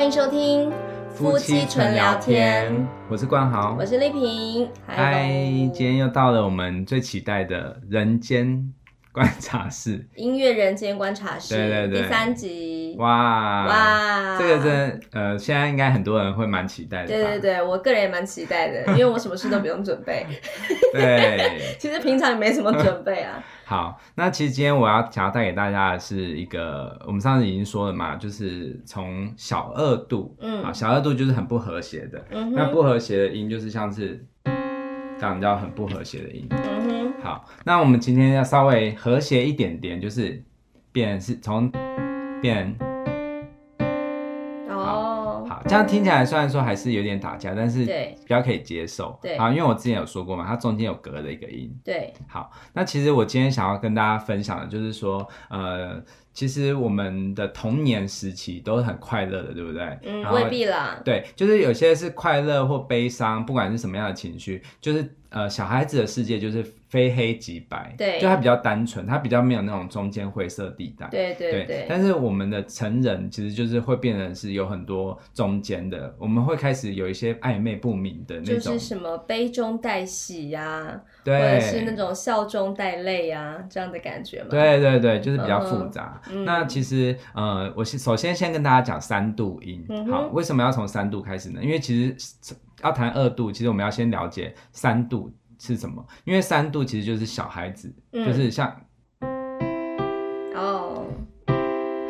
欢迎收听夫妻纯聊天，我是冠豪，我是丽萍。嗨，今天又到了我们最期待的人间观察室，音乐人间观察室，对对对，第三集，哇哇，这个真呃，现在应该很多人会蛮期待的。对对对，我个人也蛮期待的，因为我什么事都不用准备。对，其实平常也没什么准备啊。好，那其实今天我要想要带给大家的是一个，我们上次已经说了嘛，就是从小二度，嗯，啊，小二度就是很不和谐的，嗯哼，那不和谐的音就是像是。这样叫很不和谐的音。嗯哼。好，那我们今天要稍微和谐一点点，就是变是从变。这样听起来虽然说还是有点打架，但是比较可以接受。对。好，因为我之前有说过嘛，它中间有隔了一个音。对。好，那其实我今天想要跟大家分享的就是说，呃。其实我们的童年时期都是很快乐的，对不对？嗯，未必啦。对，就是有些是快乐或悲伤，不管是什么样的情绪，就是呃，小孩子的世界就是。非黑即白，对，就他比较单纯，他比较没有那种中间灰色地带，对对对，对。但是我们的成人其实就是会变成是有很多中间的，我们会开始有一些暧昧不明的那种，就是什么悲中带喜呀、啊，对，或者是那种笑中带泪呀这样的感觉嘛。对对对，就是比较复杂。嗯、那其实呃，我先首先先跟大家讲三度音，嗯、好，为什么要从三度开始呢？因为其实要谈二度，其实我们要先了解三度。是什么？因为三度其实就是小孩子，嗯、就是像哦，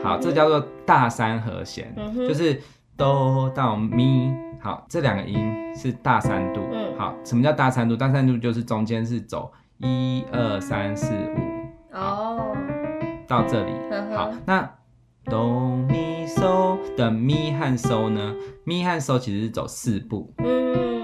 好，这叫做大三和弦，嗯、就是哆到咪，好，这两个音是大三度。嗯、好，什么叫大三度？大三度就是中间是走一二三四五，哦，到这里，好，那哆咪嗦的咪和嗦呢？咪和嗦其实是走四步。嗯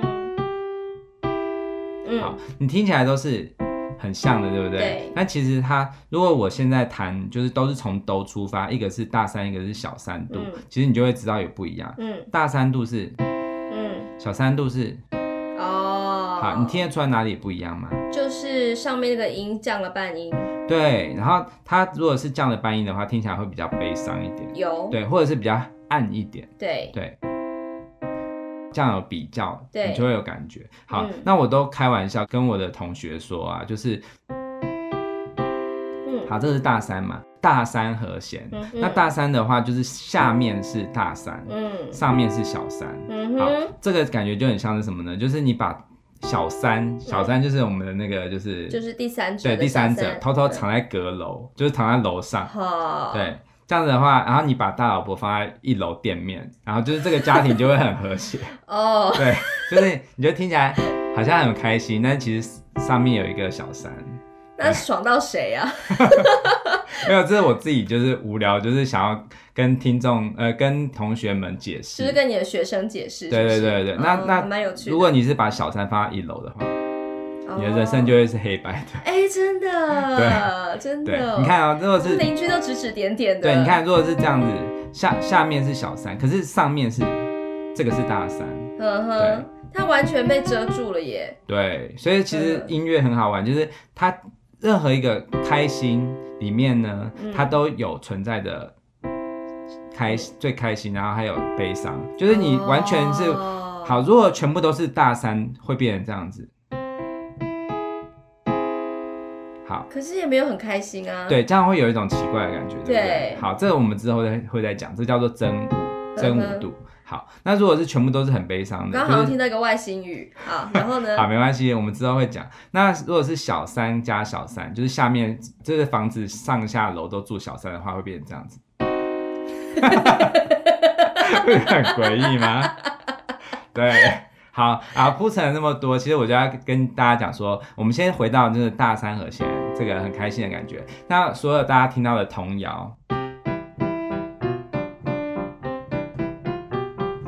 好，你听起来都是很像的，对不对？对。那其实它，如果我现在弹，就是都是从哆出发，一个是大三，一个是小三度，嗯、其实你就会知道有不一样。嗯。大三度是，嗯。小三度是。哦。好，你听得出来哪里不一样吗？就是上面那个音降了半音。对，然后它如果是降的半音的话，听起来会比较悲伤一点。有。对，或者是比较暗一点。对。对。这样有比较，对你就会有感觉。好，嗯、那我都开玩笑跟我的同学说啊，就是，嗯，好，这是大三嘛，大三和弦。嗯、那大三的话，就是下面是大三，嗯，上面是小三。嗯哼，好，这个感觉就很像是什么呢？就是你把小三，小三就是我们的那个，就是就是第三者，对，第三者偷偷藏在阁楼，就是藏在楼上。好，对。这样子的话，然后你把大老婆放在一楼店面，然后就是这个家庭就会很和谐 哦。对，就是你就听起来好像很开心，但其实上面有一个小三，那爽到谁呀？没有，这是我自己就是无聊，就是想要跟听众呃跟同学们解释，就是跟你的学生解释。对对对对，那那蛮有趣。如果你是把小三放在一楼的话。你的人生就会是黑白的，哎、欸，真的，对，真的。你看啊、喔，如果是邻居都指指点点的，对，你看，如果是这样子，下下面是小三，可是上面是这个是大三，呵呵，对，它完全被遮住了耶。对，所以其实音乐很好玩，就是它任何一个开心里面呢，它都有存在的开最开心，然后还有悲伤，就是你完全是好，如果全部都是大三，会变成这样子。好，可是也没有很开心啊。对，这样会有一种奇怪的感觉，对不对？对，好，这个我们之后再会再讲，这叫做真五，真五度。好，那如果是全部都是很悲伤的，刚好像听到一个外星语，好，然后呢？好，没关系，我们之后会讲。那如果是小三加小三，就是下面这个房子上下楼都住小三的话，会变成这样子，会很诡异吗？对。好啊，铺陈了那么多，其实我就要跟大家讲说，我们先回到就是大三和弦，这个很开心的感觉。那所有大家听到的童谣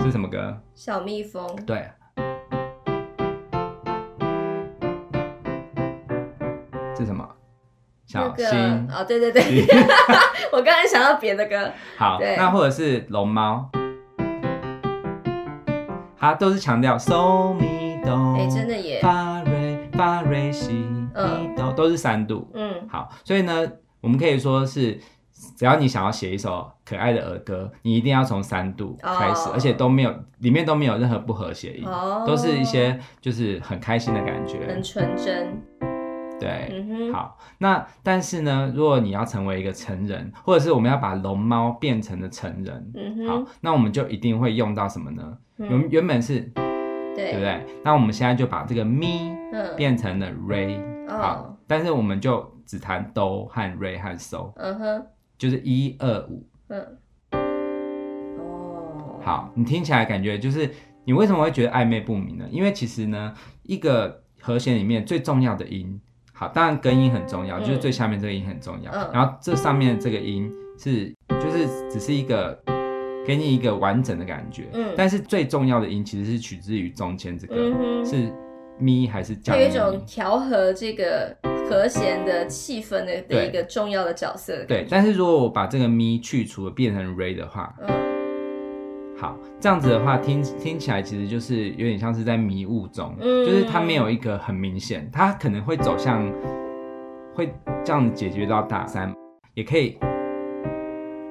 是什么歌？小蜜蜂。对。是什么？小心。哦，对对对，我刚才想到别的歌。好，那或者是龙猫。它都是强调嗦咪哆，哎，真的耶，发瑞发瑞西咪哆，都是三度。嗯，好，所以呢，我们可以说是只要你想要写一首可爱的儿歌，你一定要从三度开始，oh. 而且都没有里面都没有任何不和谐音，oh. 都是一些就是很开心的感觉，很纯真。对、嗯，好，那但是呢，如果你要成为一个成人，或者是我们要把龙猫变成了成人、嗯，好，那我们就一定会用到什么呢？原、嗯、原本是对，对不对？那我们现在就把这个咪变成了 re，、嗯、好、哦，但是我们就只弹哆和 re 和 so，嗯哼，就是一二五，嗯，哦，好，你听起来感觉就是你为什么会觉得暧昧不明呢？因为其实呢，一个和弦里面最重要的音。好，当然根音很重要，嗯，就是最下面这个音很重要。嗯，然后这上面这个音是，就是只是一个给你一个完整的感觉。嗯，但是最重要的音其实是取自于中间这个，嗯，是咪还是降？它有一种调和这个和弦的气氛的的一个重要的角色。对，但是如果我把这个咪去除了，变成 re 的话，嗯。好，这样子的话听听起来其实就是有点像是在迷雾中，嗯，就是它没有一个很明显，它可能会走向，会这样解决到大三，也可以，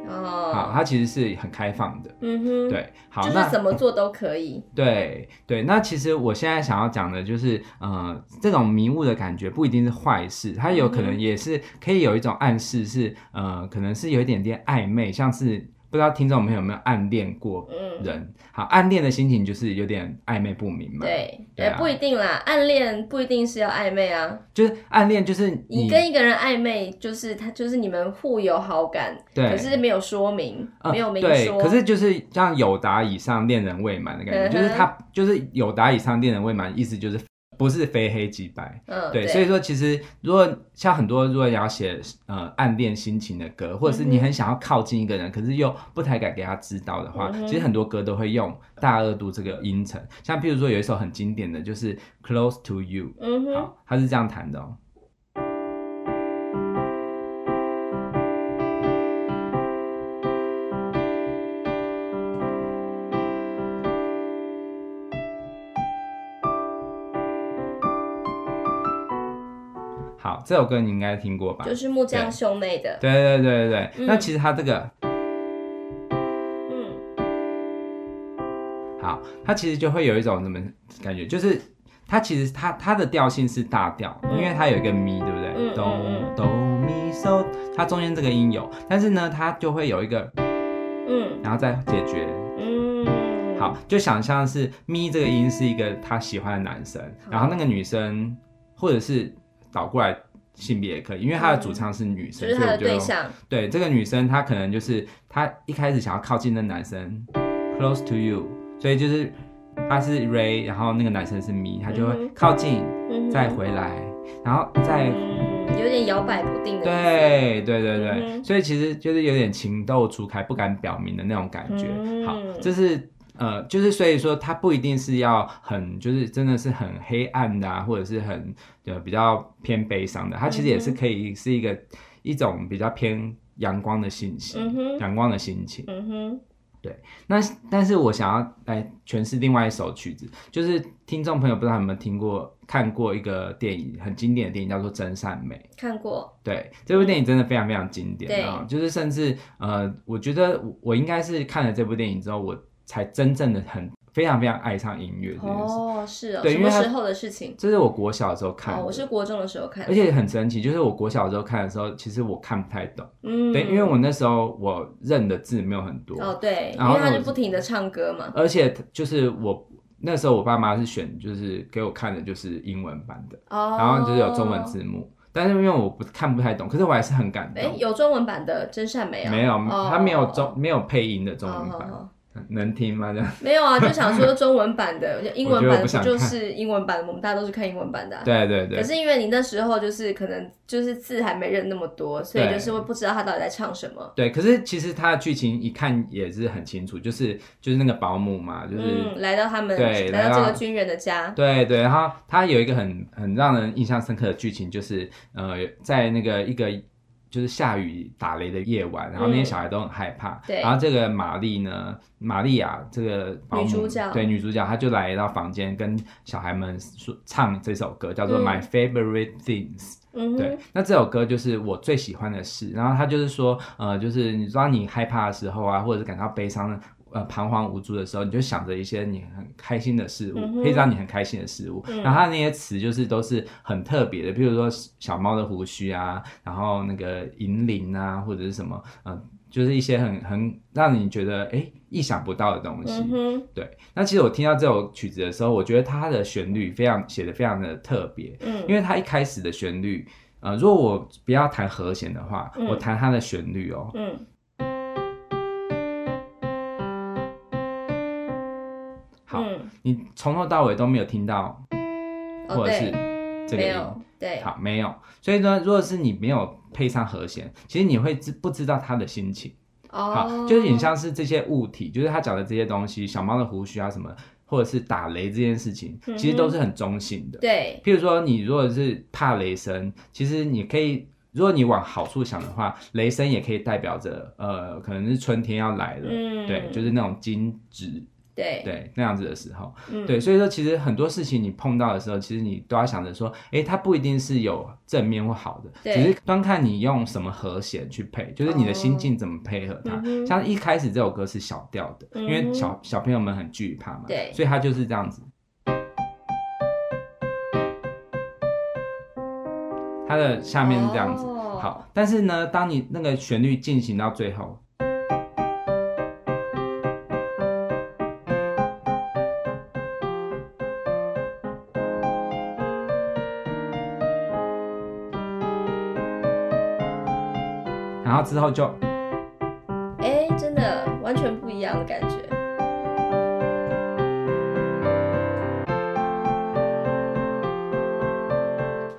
哦，好，它其实是很开放的，嗯哼，对，好，就是怎么做都可以，对对，那其实我现在想要讲的就是，呃，这种迷雾的感觉不一定是坏事，它有可能也是可以有一种暗示是，呃，可能是有一点点暧昧，像是。不知道听众朋友有没有暗恋过人？嗯、好，暗恋的心情就是有点暧昧不明嘛。对，也、啊，不一定啦，暗恋不一定是要暧昧啊。就是暗恋，就是你，你跟一个人暧昧，就是他，就是你们互有好感，对，可是没有说明，嗯、没有明说。对，可是就是像有达以上，恋人未满的感觉，嗯、就是他就是有达以上，恋人未满，意思就是。不是非黑即白，嗯，对，对，所以说其实如果像很多如果你要写呃暗恋心情的歌，或者是你很想要靠近一个人，嗯、可是又不太敢给他知道的话，嗯、其实很多歌都会用大二度这个音程，像譬如说有一首很经典的就是 Close to You，嗯，好，它是这样弹的哦。这首歌你应该听过吧？就是木匠兄妹的。对对对对对、嗯。那其实他这个，嗯，好，他其实就会有一种什么感觉？就是他其实他他的调性是大调、嗯，因为它有一个咪，对不对？哆哆咪嗦，它中间这个音有，但是呢，它就会有一个，嗯，然后再解决，嗯，好，就想象是咪这个音是一个他喜欢的男生，嗯、然后那个女生或者是倒过来。性别也可以，因为他的主唱是女生，嗯、所以我觉得对这个女生，她可能就是她一开始想要靠近那男生，close to you，所以就是她是 Ray，然后那个男生是 Me，他就会靠近、嗯、再回来，然后再、嗯、有点摇摆不定的。对对对对、嗯，所以其实就是有点情窦初开，不敢表明的那种感觉。嗯、好，这是。呃，就是所以说，它不一定是要很，就是真的是很黑暗的啊，或者是很呃比较偏悲伤的，它其实也是可以是一个、嗯、一种比较偏阳光的心情，阳、嗯、光的心情。嗯哼，对。那但是我想要来诠释另外一首曲子，就是听众朋友不知道有没有听过看过一个电影，很经典的电影叫做《真善美》。看过。对，这部电影真的非常非常经典啊、嗯，就是甚至呃，我觉得我应该是看了这部电影之后，我。才真正的很非常非常爱上音乐哦，是哦，对，什么时候的事情？这是我国小的时候看的，哦，我是国中的时候看的，而且很神奇，就是我国小的时候看的时候，其实我看不太懂，嗯，对，因为我那时候我认的字没有很多，哦，对，然后因为他就不停的唱歌嘛，而且就是我那时候我爸妈是选，就是给我看的就是英文版的，哦，然后就是有中文字幕，但是因为我不看不太懂，可是我还是很感动。哎，有中文版的真善美啊？没有，他没有中没有配音的中文版。哦能听吗？这样没有啊，就想说中文版的，英文版不就是英文版？我们大家都是看英文版的啊。对对对。可是因为你那时候就是可能就是字还没认那么多，所以就是会不知道他到底在唱什么。对，可是其实他的剧情一看也是很清楚，就是就是那个保姆嘛，就是、嗯、来到他们对来到这个军人的家。对对，然后他有一个很很让人印象深刻的剧情，就是呃，在那个一个。就是下雨打雷的夜晚，然后那些小孩都很害怕。嗯、对。然后这个玛丽呢，玛利亚这个女主角，对女主角，她就来到房间跟小孩们说唱这首歌，叫做《My Favorite Things》。嗯。对，那这首歌就是我最喜欢的事。然后他就是说，呃，就是你知道你害怕的时候啊，或者是感到悲伤的。呃，彷徨无助的时候，你就想着一些你很开心的事物，嗯、可以让你很开心的事物。嗯、然后他那些词就是都是很特别的，比如说小猫的胡须啊，然后那个银铃啊，或者是什么，嗯、呃，就是一些很很让你觉得哎意想不到的东西。嗯、对，那其实我听到这首曲子的时候，我觉得它的旋律非常写的非常的特别，嗯，因为它一开始的旋律，呃，如果我不要弹和弦的话，嗯、我弹它的旋律哦，嗯。你从头到尾都没有听到，或者是这个音，哦、对，对好，没有。所以呢，如果是你没有配上和弦，其实你会知不知道他的心情？哦，好，就是你像是这些物体，就是他讲的这些东西，小猫的胡须啊什么，或者是打雷这件事情，其实都是很中性的。嗯、对，譬如说你如果是怕雷声，其实你可以，如果你往好处想的话，雷声也可以代表着，呃，可能是春天要来了。嗯，对，就是那种金纸。对。对，那样子的时候，嗯、对，所以说其实很多事情你碰到的时候，其实你都要想着说，哎，它不一定是有正面或好的，只是端看你用什么和弦去配，就是你的心境怎么配合它。哦、像一开始这首歌是小调的，嗯、因为小小朋友们很惧怕嘛，对，所以它就是这样子。它的下面是这样子，哦、好，但是呢，当你那个旋律进行到最后。后之后就，哎，真的完全不一样的感觉。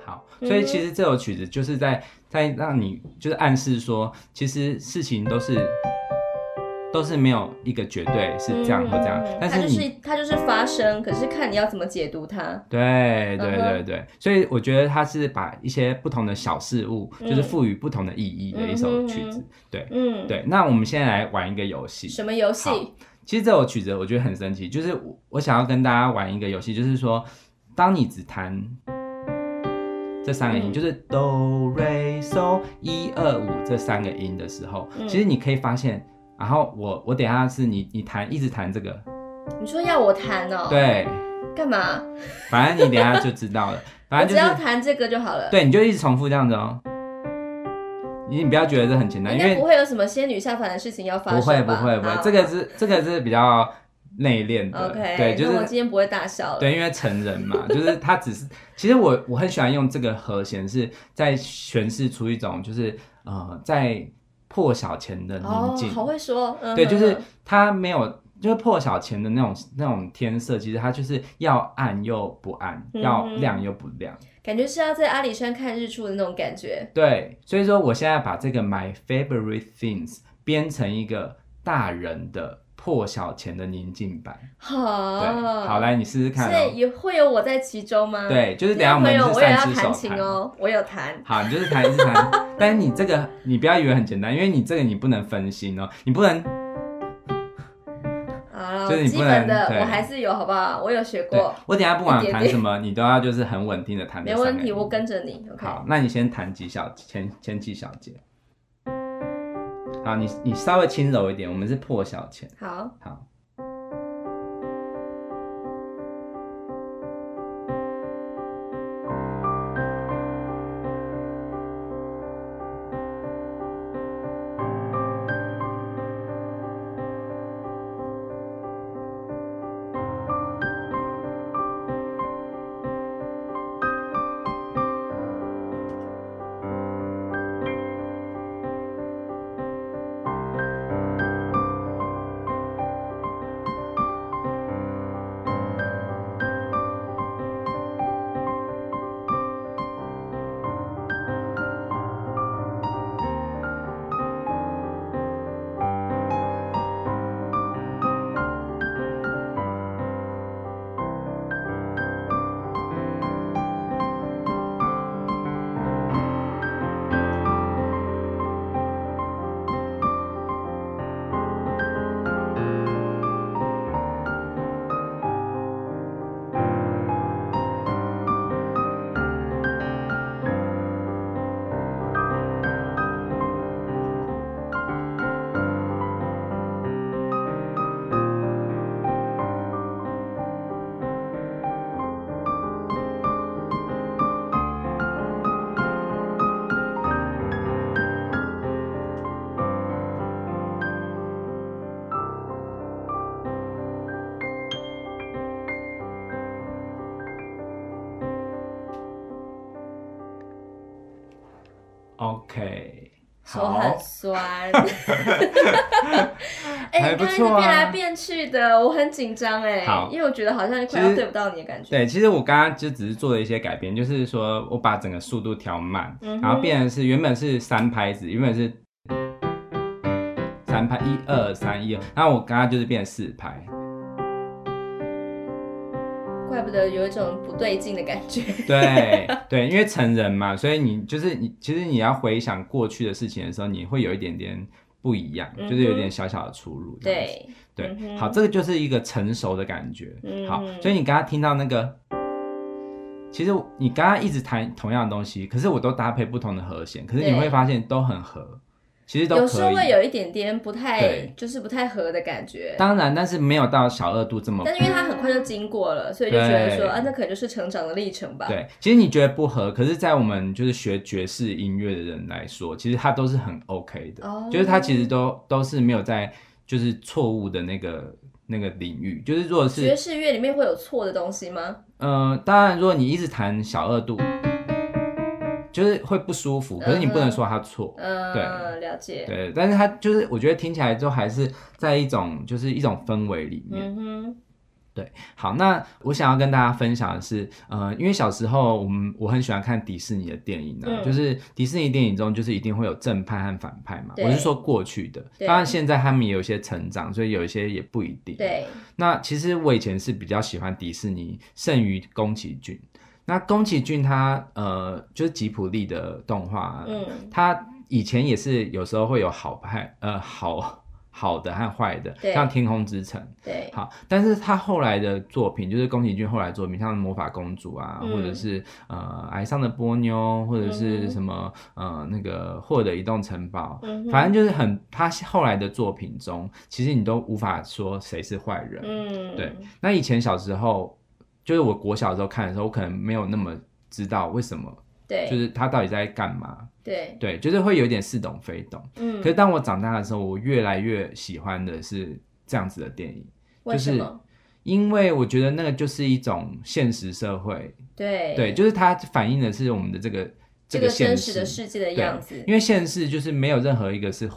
好，所以其实这首曲子就是在在让你就是暗示说，其实事情都是。都是没有一个绝对是这样或这样，嗯、但是你它就是它就是发生，可是看你要怎么解读它。对对对对，所以我觉得它是把一些不同的小事物，嗯、就是赋予不同的意义的一首曲子。嗯、对，嗯，对。那我们现在来玩一个游戏。什么游戏？其实这首曲子我觉得很神奇，就是我我想要跟大家玩一个游戏，就是说，当你只弹这三个音，嗯、就是哆、瑞、嗦、一二五这三个音的时候，嗯、其实你可以发现。然后我我等一下是你你弹一直弹这个，你说要我弹哦？对，干嘛？反正你等一下就知道了。反正、就是、只要弹这个就好了。对，你就一直重复这样子哦。你你不要觉得这很简单，因为不会有什么仙女下凡的事情要发生。不会不会不会，这个是这个是比较内敛的。OK，对，就是我今天不会大笑了。对，因为成人嘛，就是他只是，其实我我很喜欢用这个和弦是在诠释出一种就是呃在。破晓前的宁静，哦，好会说，嗯、对，就是它没有，就是破晓前的那种那种天色，其实它就是要暗又不暗，嗯、要亮又不亮，感觉是要在阿里山看日出的那种感觉。对，所以说我现在把这个 My Favorite Things 编成一个大人的。破晓前的宁静版，好，对，好，来你试试看，喔，所以也会有我在其中吗？对，就是等下我们是三只手弹哦，我有弹，好，你就是弹一次弹，但是你这个你不要以为很简单，因为你这个你不能分心哦，喔，你不能，啊，就是你不能的我还是有，好不好？我有学过，我等下不管弹什么，你都要就是很稳定的弹，没问题，我跟着你好，那你先弹几小前前几小节。好，你你稍微轻柔一点，我们是破晓前。好，好。手很酸，哎、欸，刚才是变来变去的，我很紧张哎，因为我觉得好像快要对不到你的感觉。对，其实我刚刚就只是做了一些改变，就是说我把整个速度调慢，嗯、然后变成是原本是三拍子，原本是三拍，一二三一二，然后我刚刚就是变成四拍。怪不得有一种不对劲的感觉。对对，因为成人嘛，所以你就是你，其实你要回想过去的事情的时候，你会有一点点不一样，嗯、就是有点小小的出入。对对，好，这个就是一个成熟的感觉。好，所以你刚刚听到那个，其实你刚刚一直弹同样的东西，可是我都搭配不同的和弦，可是你会发现都很合。其实都候会有一点点不太，就是不太合的感觉。当然，但是没有到小二度这么。但是因为他很快就经过了，所以就觉得说啊，那可能就是成长的历程吧。对，其实你觉得不合，可是，在我们就是学爵士音乐的人来说，其实他都是很 OK 的。哦。就是他其实都都是没有在就是错误的那个那个领域。就是如果是爵士乐里面会有错的东西吗？嗯、呃，当然，如果你一直弹小二度。就是会不舒服，可是你不能说他错，嗯，对，了解，对，但是他就是我觉得听起来就还是在一种就是一种氛围里面，嗯哼，对，好，那我想要跟大家分享的是，呃，因为小时候我们我很喜欢看迪士尼的电影呢、啊，嗯、就是迪士尼电影中就是一定会有正派和反派嘛，我是说过去的，当然现在他们也有一些成长，所以有一些也不一定，对，那其实我以前是比较喜欢迪士尼胜于宫崎骏。那宫崎骏他呃就是吉普力的动画，嗯，他以前也是有时候会有好派呃好好的和坏的，像天空之城，对，好，但是他后来的作品就是宫崎骏后来作品，像魔法公主啊，嗯、或者是呃崖上的波妞，或者是什么、嗯、呃那个霍尔的移动城堡，嗯、反正就是很他后来的作品中，其实你都无法说谁是坏人，嗯，对，那以前小时候。就是我国小的时候看的时候，我可能没有那么知道为什么，对，就是他到底在干嘛，对，对，就是会有点似懂非懂，嗯。可是当我长大的时候，我越来越喜欢的是这样子的电影？就是因为我觉得那个就是一种现实社会，对，对，就是它反映的是我们的这个这个真实的世界的样子，因为现实就是没有任何一个是。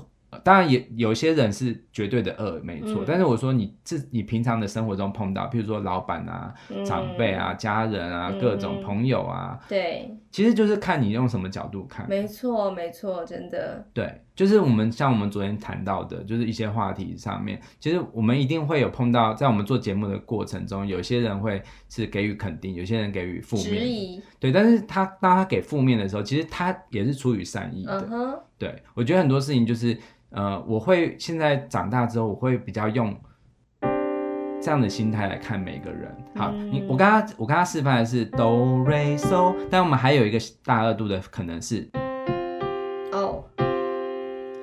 当然也有些人是绝对的恶，没错。嗯、但是我说你自你平常的生活中碰到，譬如说老板啊、嗯、长辈啊、家人啊、嗯、各种朋友啊，对，其实就是看你用什么角度看。没错，没错，真的。对，就是我们像我们昨天谈到的，就是一些话题上面，其实我们一定会有碰到，在我们做节目的过程中，有些人会是给予肯定，有些人给予负面。对，但是他当他给负面的时候，其实他也是出于善意的。对，我觉得很多事情就是。呃，我会现在长大之后，我会比较用这样的心态来看每个人。好，嗯、你我刚刚我刚刚示范的是哆瑞嗦，但我们还有一个大二度的可能是哦。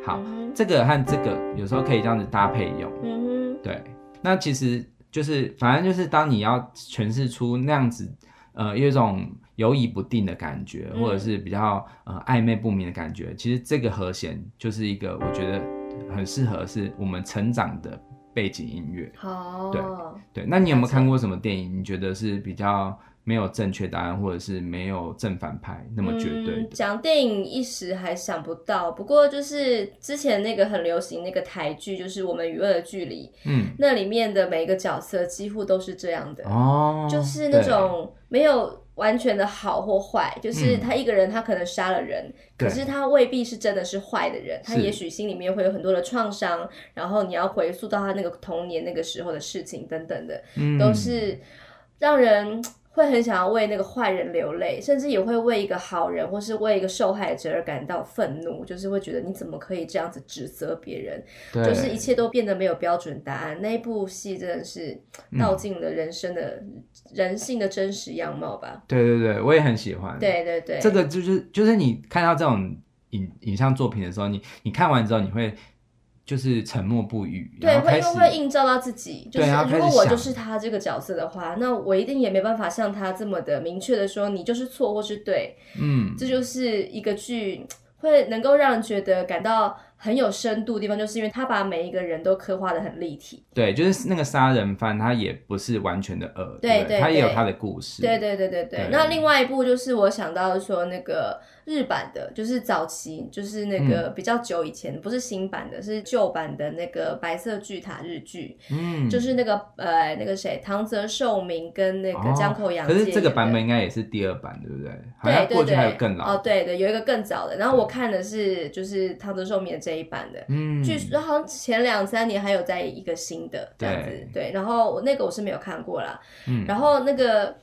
好，嗯、这个和这个有时候可以这样子搭配用。嗯哼，对，那其实就是反正就是当你要诠释出那样子，呃，有一种。犹疑不定的感觉，或者是比较呃暧昧不明的感觉，嗯、其实这个和弦就是一个我觉得很适合是我们成长的背景音乐。好，对对。那你有没有看过什么电影？你觉得是比较没有正确答案，或者是没有正反派那么绝对的？讲、嗯、电影一时还想不到，不过就是之前那个很流行那个台剧，就是《我们与恶的距离》。嗯，那里面的每一个角色几乎都是这样的哦，就是那种没有。完全的好或坏，就是他一个人，他可能杀了人，嗯、可是他未必是真的是坏的人，他也许心里面会有很多的创伤，然后你要回溯到他那个童年那个时候的事情等等的，嗯、都是让人。会很想要为那个坏人流泪，甚至也会为一个好人或是为一个受害者而感到愤怒，就是会觉得你怎么可以这样子指责别人？就是一切都变得没有标准答案。那一部戏真的是道尽了人生的、嗯、人性的真实样貌吧？对对对，我也很喜欢。对对对，这个就是就是你看到这种影影像作品的时候，你你看完之后你会。就是沉默不语，对，会因为会映照到自己。就是如果我就是他这个角色的话，那我一定也没办法像他这么的明确的说你就是错或是对。嗯，这就是一个剧会能够让人觉得感到很有深度的地方，就是因为他把每一个人都刻画的很立体。对，就是那个杀人犯，他也不是完全的恶，对对，他也有他的故事。对对对对对。那另外一部就是我想到说那个日版的，就是早期，就是那个比较久以前，不是新版的，是旧版的那个白色巨塔日剧。嗯。就是那个呃那个谁，唐泽寿明跟那个江口洋介。可是这个版本应该也是第二版，对不对？对对对。还有更老。哦，对对，有一个更早的。然后我看的是就是唐泽寿明的这一版的，嗯，据说好像前两三年还有在一个新的这样子，对，对，然后我那个我是没有看过啦，嗯，然后那个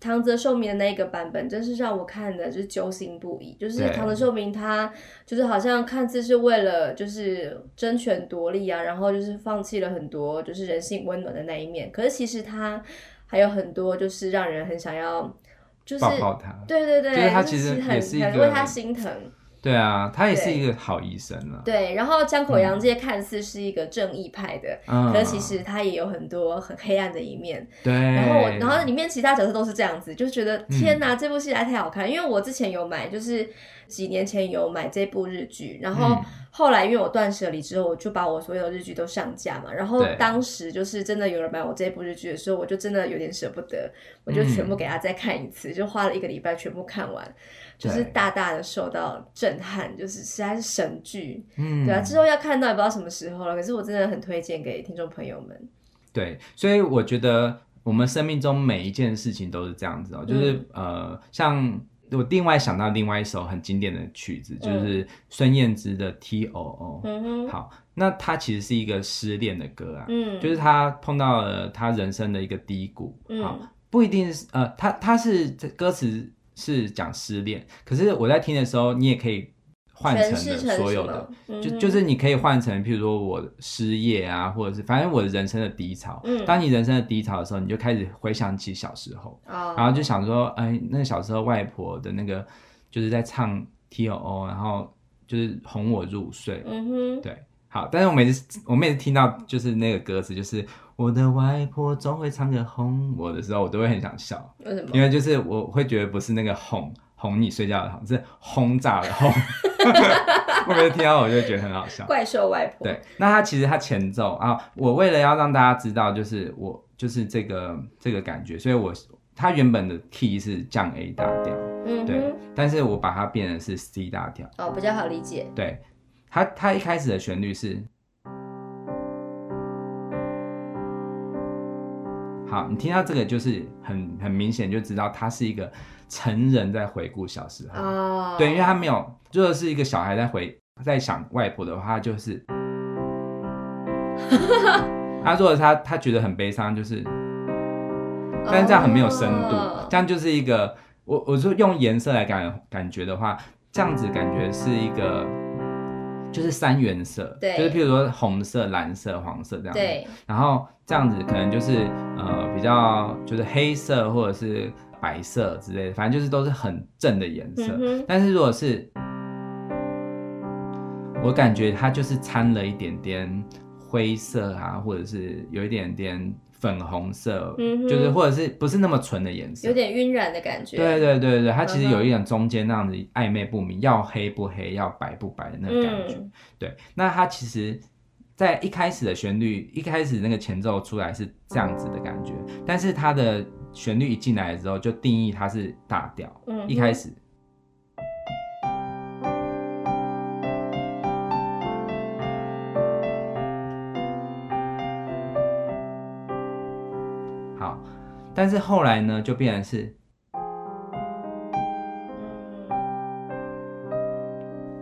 唐泽寿明的那个版本，真是让我看的就是揪心不已，就是唐泽寿明他就是好像看似是为了就是争权夺利啊，然后就是放弃了很多就是人性温暖的那一面，可是其实他还有很多就是让人很想要就是抱抱他，对对对，就是他其实也是很为他心疼。对啊，他也是一个好医生了。对，然后江口洋介看似是一个正义派的，嗯、可是其实他也有很多很黑暗的一面。对，然后然后里面其他角色都是这样子，就觉得天哪，嗯、这部戏还太好看。因为我之前有买，就是几年前有买这部日剧，然后后来因为我断舍离之后，我就把我所有的日剧都上架嘛。然后当时就是真的有人买我这部日剧的时候，我就真的有点舍不得，我就全部给他再看一次，嗯、就花了一个礼拜全部看完。就是大大的受到震撼，就是实在是神剧，嗯，对啊，之后要看到也不知道什么时候了。可是我真的很推荐给听众朋友们。对，所以我觉得我们生命中每一件事情都是这样子哦，就是、嗯、呃，像我另外想到另外一首很经典的曲子，就是孙燕姿的《T O O》。嗯，好，那它其实是一个失恋的歌啊，嗯，就是他碰到了他人生的一个低谷，嗯，好，不一定是呃，他他是歌词。是讲失恋，可是我在听的时候，你也可以换成的所有的，嗯、就就是你可以换成，譬如说我失业啊，或者是反正我的人生的低潮。嗯、当你人生的低潮的时候，你就开始回想起小时候，哦、然后就想说，哎，那个小时候外婆的那个就是在唱 T O O，然后就是哄我入睡。嗯哼，对，好，但是我每次我每次听到就是那个歌词，就是。我的外婆总会唱歌哄我的时候，我都会很想笑。为什么？因为就是我会觉得不是那个哄哄你睡觉的哄，是轰炸的轰。我每次听到我就觉得很好笑。怪兽外婆。对，那他其实他前奏啊，我为了要让大家知道，就是我就是这个这个感觉，所以我他原本的 key 是降 A 大调，嗯，对，但是我把它变成是 C 大调，哦，比较好理解。对，他他一开始的旋律是。好，你听到这个就是很很明显就知道它是一个成人在回顾小时候。哦，对，因为他没有，如果是一个小孩在回在想外婆的话，他就是，他如果他他觉得很悲伤，就是，但是这样很没有深度，哦、这样就是一个我我说用颜色来感感觉的话，这样子感觉是一个。就是三原色，对，就是譬如说红色、蓝色、黄色这样子，对，然后这样子可能就是呃比较就是黑色或者是白色之类的，反正就是都是很正的颜色。嗯，但是如果是，我感觉它就是掺了一点点灰色啊，或者是有一点点。粉红色，嗯、就是或者是不是那么纯的颜色，有点晕染的感觉。对对对对，它其实有一点中间那样子暧昧不明，嗯、要黑不黑，要白不白的那个感觉。嗯、对，那它其实，在一开始的旋律，一开始那个前奏出来是这样子的感觉，但是它的旋律一进来之后，就定义它是大调。嗯，一开始。好但是后来呢，就变成是，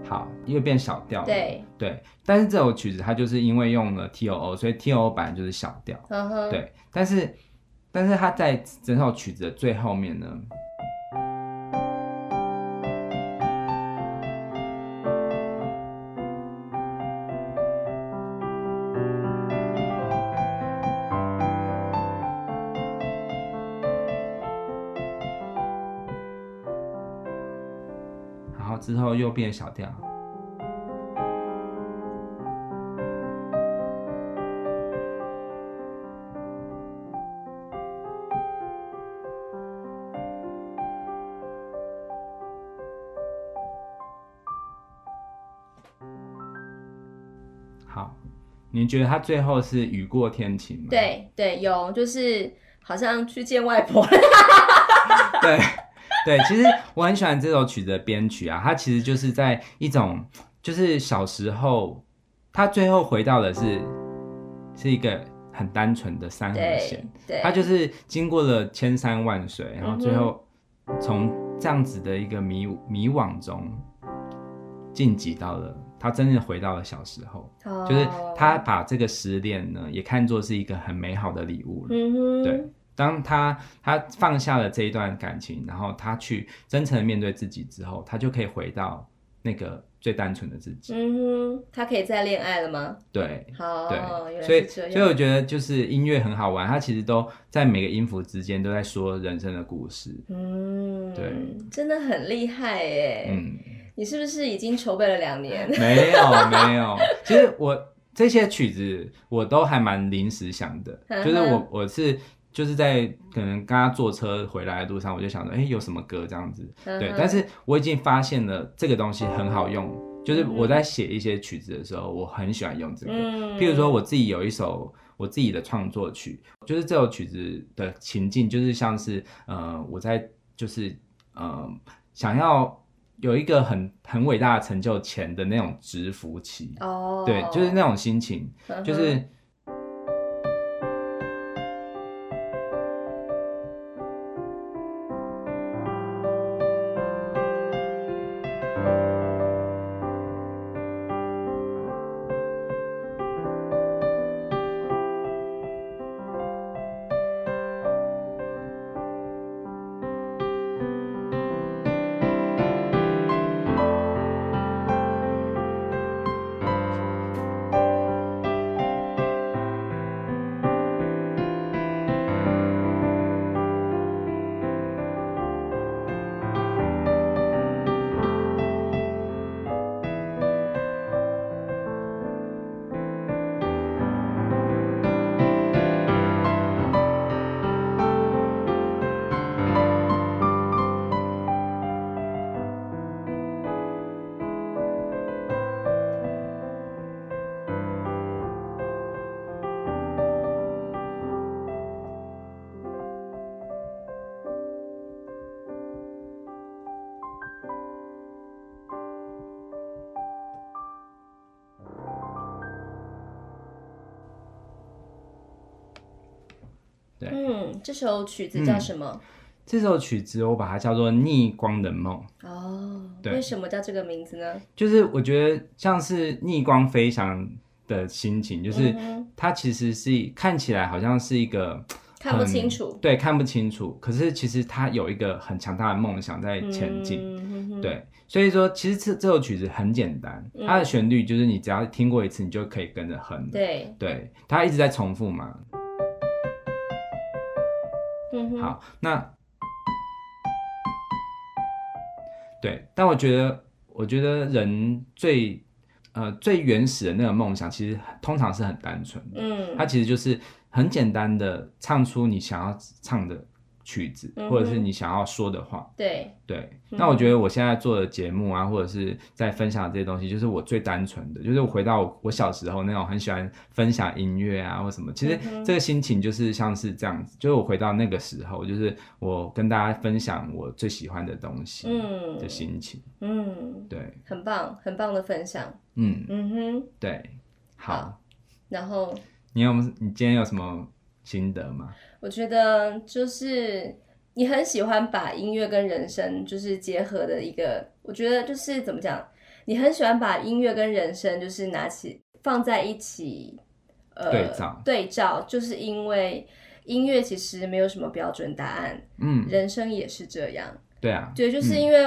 好，因为变小调。对对。但是这首曲子它就是因为用了 T O O，所以 T O O 版就是小调。对。但是，但是它在整首曲子的最后面呢。然后之后又变小调，你觉得他最后是雨过天晴吗？对对，有，就是好像去见外婆。对对，其实我很喜欢这首曲子的编曲啊，它其实就是在一种，就是小时候，他最后回到的是是一个很单纯的三和弦，对，他就是经过了千山万水，然后最后从这样子的一个迷迷惘中晋级到了。他真正回到了小时候，oh. 就是他把这个失恋呢，也看作是一个很美好的礼物了。Mm -hmm. 对，当他他放下了这一段感情，然后他去真诚的面对自己之后，他就可以回到那个最单纯的自己。嗯哼，他可以再恋爱了吗？对，好，对，所以所以我觉得就是音乐很好玩，它其实都在每个音符之间都在说人生的故事。嗯，对，真的很厉害耶。嗯。你是不是已经筹备了两年？没有没有，其实我这些曲子我都还蛮临时想的，就是我我是就是在可能刚刚坐车回来的路上，我就想着，哎、欸，有什么歌这样子？对，但是我已经发现了这个东西很好用，就是我在写一些曲子的时候，我很喜欢用这个。譬如说我自己有一首我自己的创作曲，就是这首曲子的情境，就是像是呃我在就是呃想要。有一个很很伟大的成就前的那种蛰伏期，哦、oh.，对，就是那种心情，uh. 就是。这首曲子叫什么？嗯，这首曲子我把它叫做《逆光的梦》。哦，对，为什么叫这个名字呢？就是我觉得像是逆光飞翔的心情，就是它其实是看起来好像是一个看不清楚，对，看不清楚。可是其实它有一个很强大的梦想在前进。嗯，对，所以说其实这这首曲子很简单，它的旋律就是你只要听过一次，你就可以跟着哼。对，对，它一直在重复嘛。好，那对，但我觉得，我觉得人最呃最原始的那个梦想，其实通常是很单纯的，嗯，它其实就是很简单的唱出你想要唱的。曲子，或者是你想要说的话，对、嗯、对。那我觉得我现在做的节目啊，或者是在分享这些东西，就是我最单纯的，就是我回到我小时候那种很喜欢分享音乐啊，或什么。其实这个心情就是像是这样子，就是我回到那个时候，就是我跟大家分享我最喜欢的东西的心情。嗯，对，很棒，很棒的分享。嗯。嗯哼，对，好。好，然后？你有你今天有什么心得吗？我觉得就是你很喜欢把音乐跟人生就是结合的一个，我觉得就是怎么讲，你很喜欢把音乐跟人生就是拿起放在一起，呃，对照对照，就是因为音乐其实没有什么标准答案，嗯，人生也是这样，对啊，对，就是因为。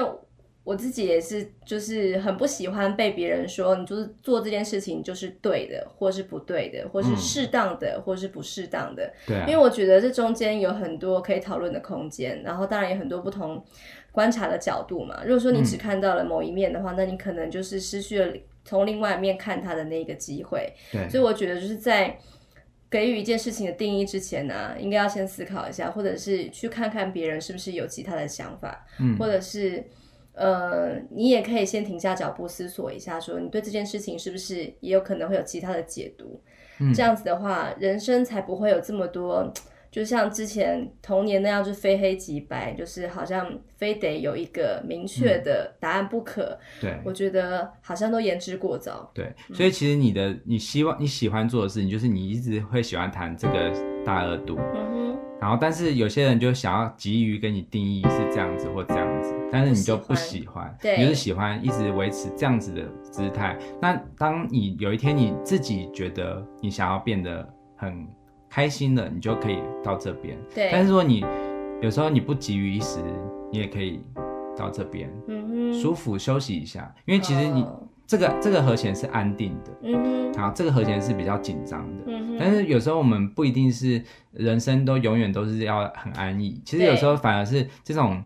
我自己也是，就是很不喜欢被别人说你就是做这件事情就是对的，或是不对的，或是适当的，嗯、或是不适当的。对、啊，因为我觉得这中间有很多可以讨论的空间，然后当然有很多不同观察的角度嘛。如果说你只看到了某一面的话，嗯、那你可能就是失去了从另外一面看他的那个机会。对，所以我觉得就是在给予一件事情的定义之前呢、啊，应该要先思考一下，或者是去看看别人是不是有其他的想法，嗯，或者是。呃，你也可以先停下脚步思索一下，说你对这件事情是不是也有可能会有其他的解读？嗯，这样子的话，人生才不会有这么多。就像之前童年那样，就非黑即白，就是好像非得有一个明确的答案不可。嗯、对，我觉得好像都言之过早。对，所以其实你的你希望你喜欢做的事情，就是你一直会喜欢谈这个大二度。嗯哼。然后，但是有些人就想要急于给你定义是这样子或这样子，但是你就不喜欢，你就是喜欢一直维持这样子的姿态。那当你有一天你自己觉得你想要变得很。开心了，你就可以到这边。对，但是说你有时候你不急于一时，你也可以到这边，舒服休息一下。因为其实你这个、哦、这个和弦是安定的，嗯哼，好，这个和弦是比较紧张的，嗯哼。但是有时候我们不一定是人生都永远都是要很安逸，其实有时候反而是这种。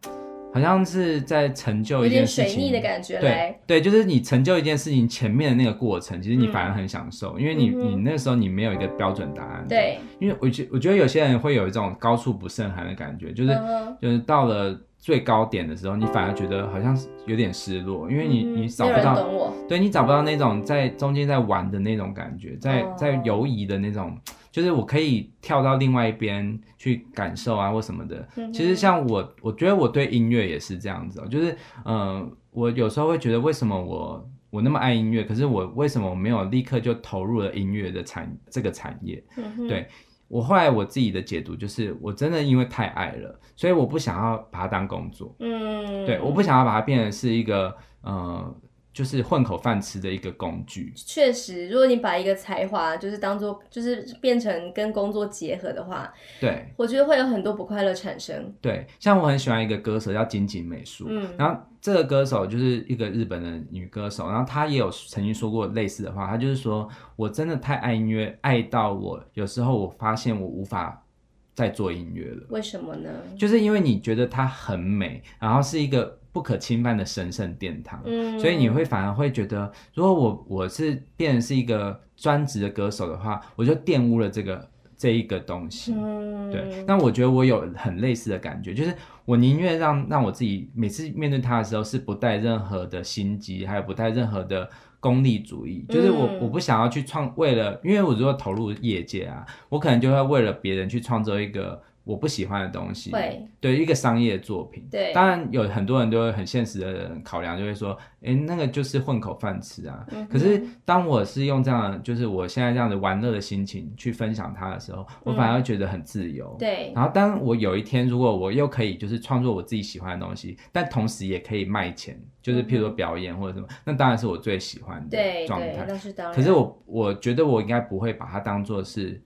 好像是在成就一件事情，有点水逆的感觉。对对，就是你成就一件事情前面的那个过程，其实你反而很享受，嗯、因为你你那时候你没有一个标准答案。对，因为我觉我觉得有些人会有一种高处不胜寒的感觉，就是、嗯、就是到了最高点的时候，你反而觉得好像是有点失落，因为你你找不到，对你找不到那种在中间在玩的那种感觉，在在游移的那种。就是我可以跳到另外一边去感受啊，或什么的。其实像我，我觉得我对音乐也是这样子喔。就是，嗯，我有时候会觉得，为什么我我那么爱音乐，可是我为什么我没有立刻就投入了音乐的产这个产业？对，我后来我自己的解读就是，我真的因为太爱了，所以我不想要把它当工作。嗯，对，我不想要把它变成是一个，嗯。就是混口饭吃的一个工具。确实，如果你把一个才华就是当做就是变成跟工作结合的话，对，我觉得会有很多不快乐产生。对，像我很喜欢一个歌手叫金井美树，嗯，然后这个歌手就是一个日本的女歌手，然后她也有曾经说过类似的话，她就是说我真的太爱音乐，爱到我有时候我发现我无法再做音乐了。为什么呢？就是因为你觉得它很美，然后是一个。不可侵犯的神圣殿堂，嗯，所以你会反而会觉得，如果我我是变成是一个专职的歌手的话，我就玷污了这个这一个东西，嗯，对。那我觉得我有很类似的感觉，就是我宁愿让让我自己每次面对他的时候是不带任何的心机，还有不带任何的功利主义，就是我我不想要去创为了，因为我如果投入业界啊，我可能就会为了别人去创造一个。我不喜欢的东西，对，对一个商业作品，对，当然有很多人都会很现实的人考量，就会说，哎，那个就是混口饭吃啊。嗯、可是当我是用这样，就是我现在这样的玩乐的心情去分享它的时候，我反而会觉得很自由。对、嗯，然后当我有一天如果我又可以就是创作我自己喜欢的东西，但同时也可以卖钱，就是譬如说表演或者什么，嗯、那当然是我最喜欢的状态。那是当然。可是我我觉得我应该不会把它当做是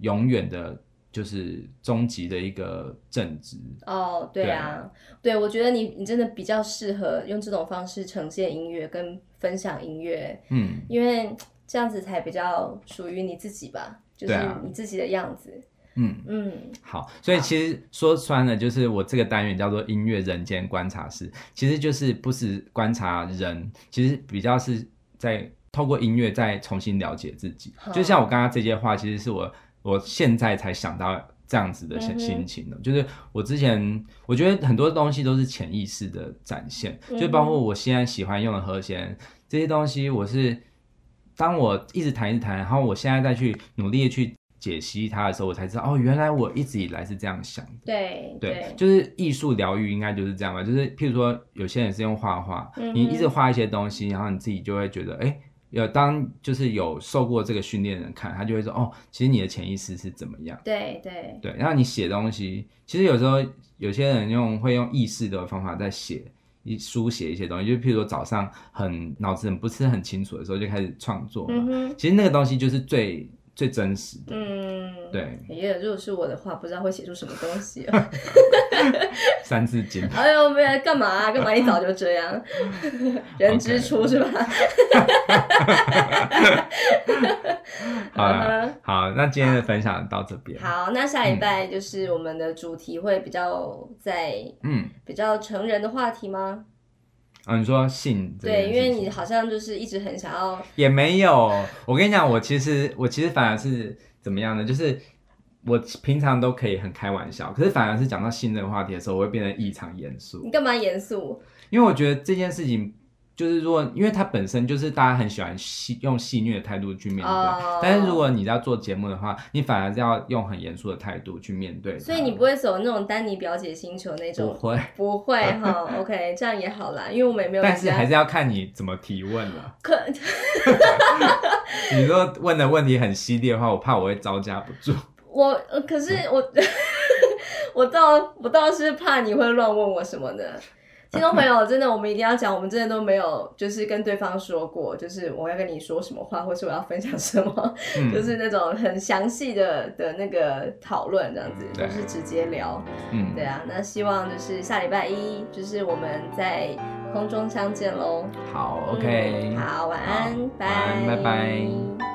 永远的。就是终极的一个正职。哦，对啊，对，我觉得你你真的比较适合用这种方式呈现音乐跟分享音乐，嗯，因为这样子才比较属于你自己吧，就是你自己的样子，嗯。嗯，好，所以其实说穿了，就是我这个单元叫做音乐人间观察室，其实就是不是观察人，其实比较是在透过音乐再重新了解自己，就像我刚刚这些话，其实是我。我现在才想到这样子的心情的，就是我之前我觉得很多东西都是潜意识的展现，就包括我现在喜欢用的和弦这些东西，我是当我一直弹一直弹，然后我现在再去努力的去解析它的时候，我才知道哦，原来我一直以来是这样想的。对对，就是艺术疗愈应该就是这样吧，就是譬如说有些人是用画画，你一直画一些东西，然后你自己就会觉得哎。有当就是有受过这个训练的人看，他就会说哦，其实你的潜意识是怎么样？对对对。然后你写东西，其实有时候有些人用会用意识的方法在写一书写一些东西，就譬如说早上很脑子很不是很清楚的时候就开始创作嘛。嗯、其实那个东西就是最。最真实的，嗯，对。也如果是我的话，不知道会写出什么东西哦。三字经。哎呦，没干嘛啊？干嘛一早就这样？人之初是吧？好了，好，那今天的分享到这边。好，那下礼拜就是我们的主题会比较在嗯比较成人的话题吗？啊，你说性？对，因为你好像就是一直很想要。也没有，我跟你讲，我其实我其实反而是怎么样呢？就是我平常都可以很开玩笑，可是反而是讲到信任话题的时候，我会变得异常严肃。你干嘛严肃？因为我觉得这件事情。就是如果，因为他本身就是大家很喜欢戏用戏谑的态度去面对，oh. 但是如果你要做节目的话，你反而是要用很严肃的态度去面对。所以你不会走那种丹尼表姐星球那种，不会，不会哈。OK，这样也好啦，因为我们也没有。但是还是要看你怎么提问了。可，你说问的问题很犀利的话，我怕我会招架不住。我，可是我，我倒我倒是怕你会乱问我什么的。听众朋友，真的，我们一定要讲，我们真的都没有，就是跟对方说过，就是我要跟你说什么话，或是我要分享什么，嗯、就是那种很详细的的那个讨论，这样子，都、嗯、是直接聊。嗯，对啊，那希望就是下礼拜一，就是我们在空中相见喽。好，OK，好，晚安，拜拜拜。